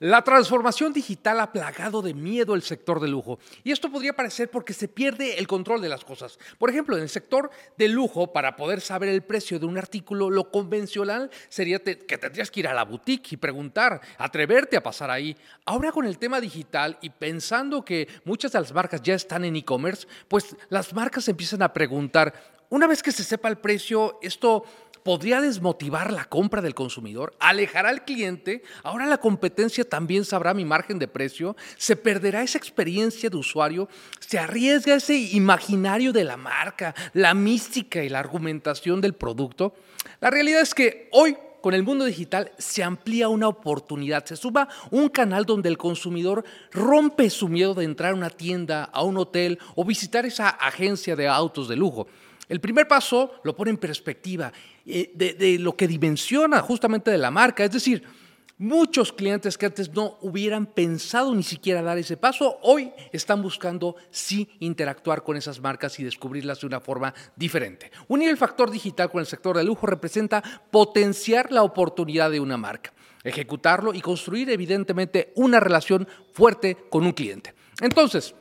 La transformación digital ha plagado de miedo el sector de lujo. Y esto podría parecer porque se pierde el control de las cosas. Por ejemplo, en el sector de lujo, para poder saber el precio de un artículo, lo convencional sería que tendrías que ir a la boutique y preguntar, atreverte a pasar ahí. Ahora con el tema digital y pensando que muchas de las marcas ya están en e-commerce, pues las marcas empiezan a preguntar, una vez que se sepa el precio, esto podría desmotivar la compra del consumidor, alejará al cliente, ahora la competencia también sabrá mi margen de precio, se perderá esa experiencia de usuario, se arriesga ese imaginario de la marca, la mística y la argumentación del producto. La realidad es que hoy con el mundo digital se amplía una oportunidad, se suba un canal donde el consumidor rompe su miedo de entrar a una tienda, a un hotel o visitar esa agencia de autos de lujo. El primer paso lo pone en perspectiva eh, de, lo que dimensiona justamente de la marca. Es decir, muchos clientes que antes no hubieran pensado ni siquiera dar ese paso, hoy están buscando sí interactuar con esas marcas y descubrirlas de una forma diferente. Unir el factor digital con el sector de lujo representa potenciar la oportunidad de una marca, ejecutarlo y construir evidentemente una relación fuerte con un cliente. Entonces,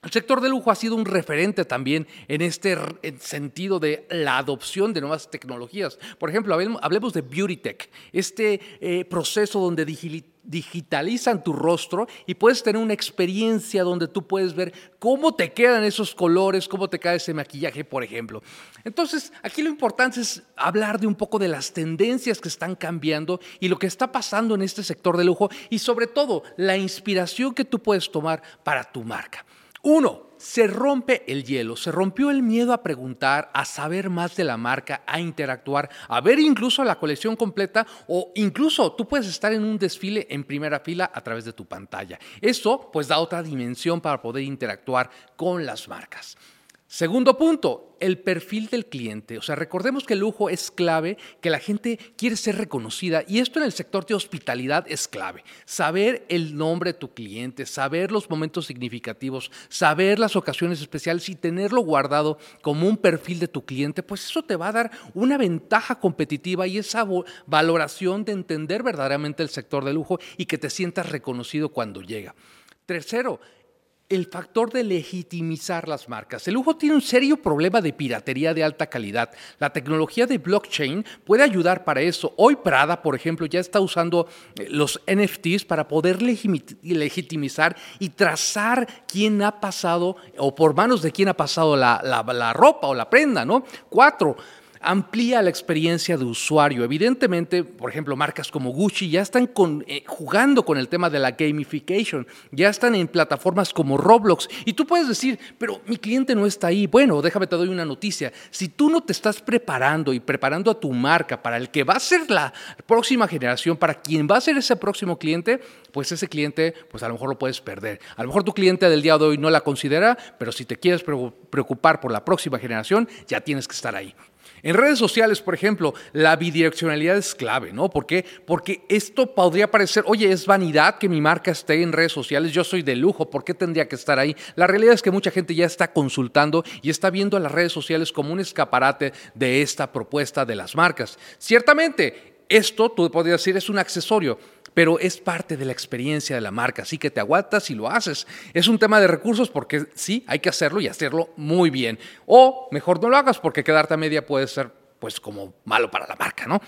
el sector de lujo ha sido un referente también en este sentido de la adopción de nuevas tecnologías. Por ejemplo, hablemos de Beauty Tech, este eh, proceso donde digitalizan tu rostro y puedes tener una experiencia donde tú puedes ver cómo te quedan esos colores, cómo te cae ese maquillaje, por ejemplo. Entonces, aquí lo importante es hablar de un poco de las tendencias que están cambiando y lo que está pasando en este sector de lujo y sobre todo la inspiración que tú puedes tomar para tu marca. Uno, se rompe el hielo, se rompió el miedo a preguntar, a saber más de la marca, a interactuar, a ver incluso la colección completa o incluso tú puedes estar en un desfile en primera fila a través de tu pantalla. Eso pues da otra dimensión para poder interactuar con las marcas. Segundo punto, el perfil del cliente. O sea, recordemos que el lujo es clave, que la gente quiere ser reconocida y esto en el sector de hospitalidad es clave. Saber el nombre de tu cliente, saber los momentos significativos, saber las ocasiones especiales y tenerlo guardado como un perfil de tu cliente, pues eso te va a dar una ventaja competitiva y esa valoración de entender verdaderamente el sector de lujo y que te sientas reconocido cuando llega. Tercero, el factor de legitimizar las marcas. El lujo tiene un serio problema de piratería de alta calidad. La tecnología de blockchain puede ayudar para eso. Hoy Prada, por ejemplo, ya está usando eh, los NFTs para poder legitimizar y trazar quién ha pasado o por manos de quién ha pasado la, la ropa o la prenda, ¿no? Cuatro, amplía la experiencia de usuario. Evidentemente, por ejemplo, marcas como Gucci ya están eh, jugando con el tema de la gamification, ya están en plataformas como Roblox. Y tú puedes decir, pero mi cliente no está ahí. Bueno, déjame te doy una noticia. Si tú no te estás preparando y preparando a tu marca para el que va a ser la próxima generación, para quien va a ser ese próximo cliente, pues ese cliente, pues a lo mejor lo puedes perder. A lo mejor tu cliente del día de hoy no la considera, pero si te quieres preocupar por la próxima generación, ya tienes que estar ahí. En redes sociales, por ejemplo, la bidireccionalidad es clave, ¿no? ¿Por qué? Porque esto podría parecer, oye, es vanidad que mi marca esté en redes sociales, yo soy de lujo, ¿por qué tendría que estar ahí? La realidad es que mucha gente ya está consultando y está viendo a las redes sociales como un escaparate de esta propuesta de las marcas. Ciertamente, esto, tú podrías decir, es un accesorio, pero es parte de la experiencia de la marca, así que te aguantas y lo haces. Es un tema de recursos porque sí, hay que hacerlo y hacerlo muy bien. O mejor no lo hagas porque quedarte a media puede ser pues como malo para la marca, ¿no?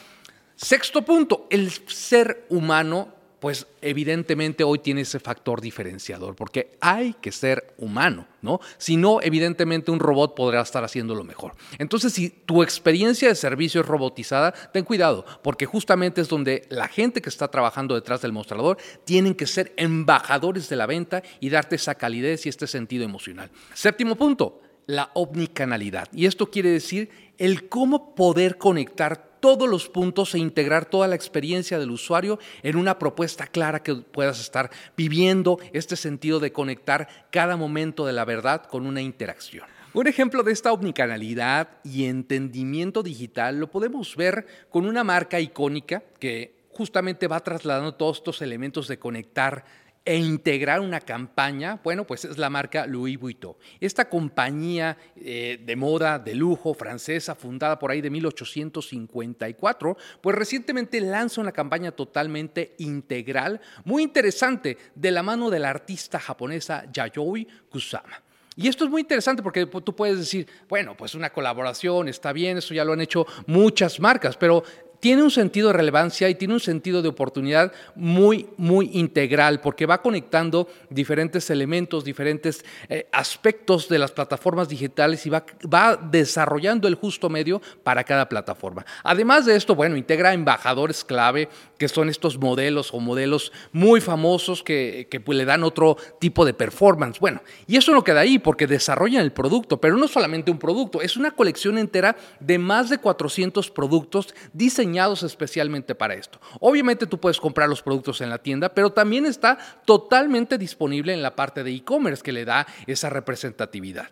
Sexto punto, el ser humano pues evidentemente hoy tiene ese factor diferenciador, porque hay que ser humano, ¿no? Si no, evidentemente un robot podrá estar haciéndolo mejor. Entonces, si tu experiencia de servicio es robotizada, ten cuidado, porque justamente es donde la gente que está trabajando detrás del mostrador tienen que ser embajadores de la venta y darte esa calidez y este sentido emocional. Séptimo punto, la omnicanalidad. Y esto quiere decir el cómo poder conectar todos los puntos e integrar toda la experiencia del usuario en una propuesta clara que puedas estar viviendo este sentido de conectar cada momento de la verdad con una interacción. Un ejemplo de esta omnicanalidad y entendimiento digital lo podemos ver con una marca icónica que justamente va trasladando todos estos elementos de conectar e integrar una campaña, bueno, pues es la marca Louis Vuitton. Esta compañía eh, de moda, de lujo, francesa, fundada por ahí de 1854, pues recientemente lanza una campaña totalmente integral, muy interesante, de la mano de la artista japonesa Yayoi Kusama. Y esto es muy interesante porque tú puedes decir, bueno, pues una colaboración está bien, eso ya lo han hecho muchas marcas, pero tiene un sentido de relevancia y tiene un sentido de oportunidad muy, muy integral, porque va conectando diferentes elementos, diferentes eh, aspectos de las plataformas digitales y va, va desarrollando el justo medio para cada plataforma. Además de esto, bueno, integra embajadores clave, que son estos modelos o modelos muy famosos que, que pues, le dan otro tipo de performance. Bueno, y eso no queda ahí, porque desarrollan el producto, pero no solamente un producto, es una colección entera de más de 400 productos diseñados especialmente para esto. Obviamente tú puedes comprar los productos en la tienda, pero también está totalmente disponible en la parte de e-commerce que le da esa representatividad.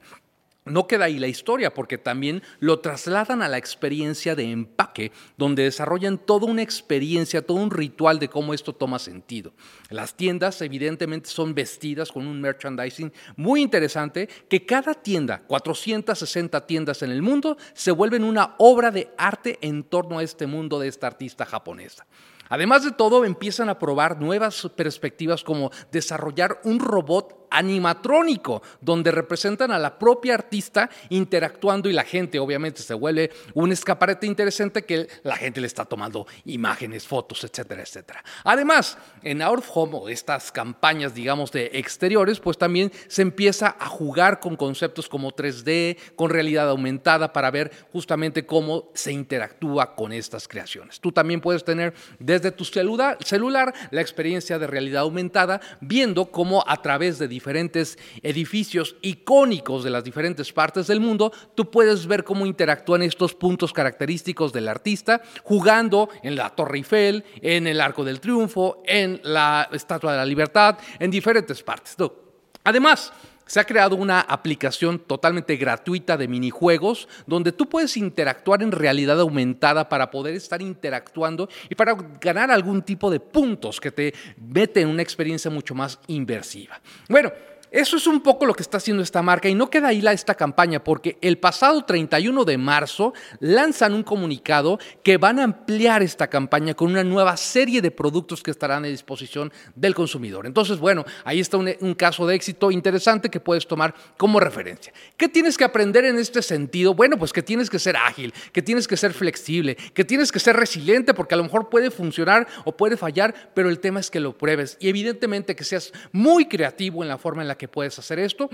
No queda ahí la historia porque también lo trasladan a la experiencia de empaque, donde desarrollan toda una experiencia, todo un ritual de cómo esto toma sentido. Las tiendas evidentemente son vestidas con un merchandising muy interesante que cada tienda, 460 tiendas en el mundo, se vuelven una obra de arte en torno a este mundo de esta artista japonesa. Además de todo, empiezan a probar nuevas perspectivas como desarrollar un robot animatrónico, donde representan a la propia artista interactuando y la gente obviamente se vuelve un escaparate interesante que la gente le está tomando imágenes, fotos, etcétera, etcétera. Además, en Out Home, o estas campañas, digamos, de exteriores, pues también se empieza a jugar con conceptos como 3D, con realidad aumentada, para ver justamente cómo se interactúa con estas creaciones. Tú también puedes tener desde tu celular la experiencia de realidad aumentada, viendo cómo a través de diferentes edificios icónicos de las diferentes partes del mundo, tú puedes ver cómo interactúan estos puntos característicos del artista jugando en la Torre Eiffel, en el Arco del Triunfo, en la Estatua de la Libertad, en diferentes partes. Además, se ha creado una aplicación totalmente gratuita de minijuegos donde tú puedes interactuar en realidad aumentada para poder estar interactuando y para ganar algún tipo de puntos que te mete en una experiencia mucho más inversiva. Bueno, eso es un poco lo que está haciendo esta marca y no queda ahí la, esta campaña porque el pasado 31 de marzo lanzan un comunicado que van a ampliar esta campaña con una nueva serie de productos que estarán a disposición del consumidor. Entonces, bueno, ahí está un, un caso de éxito interesante que puedes tomar como referencia. ¿Qué tienes que aprender en este sentido? Bueno, pues que tienes que ser ágil, que tienes que ser flexible, que tienes que ser resiliente porque a lo mejor puede funcionar o puede fallar, pero el tema es que lo pruebes y evidentemente que seas muy creativo en la forma en la que puedes hacer esto.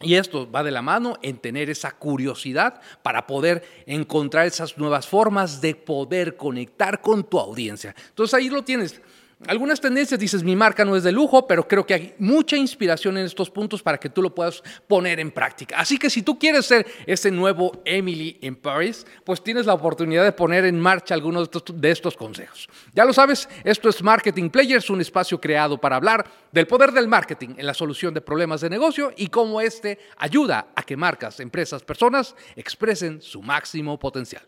Y esto va de la mano en tener esa curiosidad para poder encontrar esas nuevas formas de poder conectar con tu audiencia. Entonces ahí lo tienes. Algunas tendencias dices, mi marca no es de lujo, pero creo que hay mucha inspiración en estos puntos para que tú lo puedas poner en práctica. Así que si tú quieres ser ese nuevo Emily en Paris, pues tienes la oportunidad de poner en marcha algunos de estos, consejos. Ya lo sabes, esto es Marketing Players, un espacio creado para hablar del poder del marketing en la solución de problemas de negocio y cómo este ayuda a que marcas, empresas, personas expresen su máximo potencial.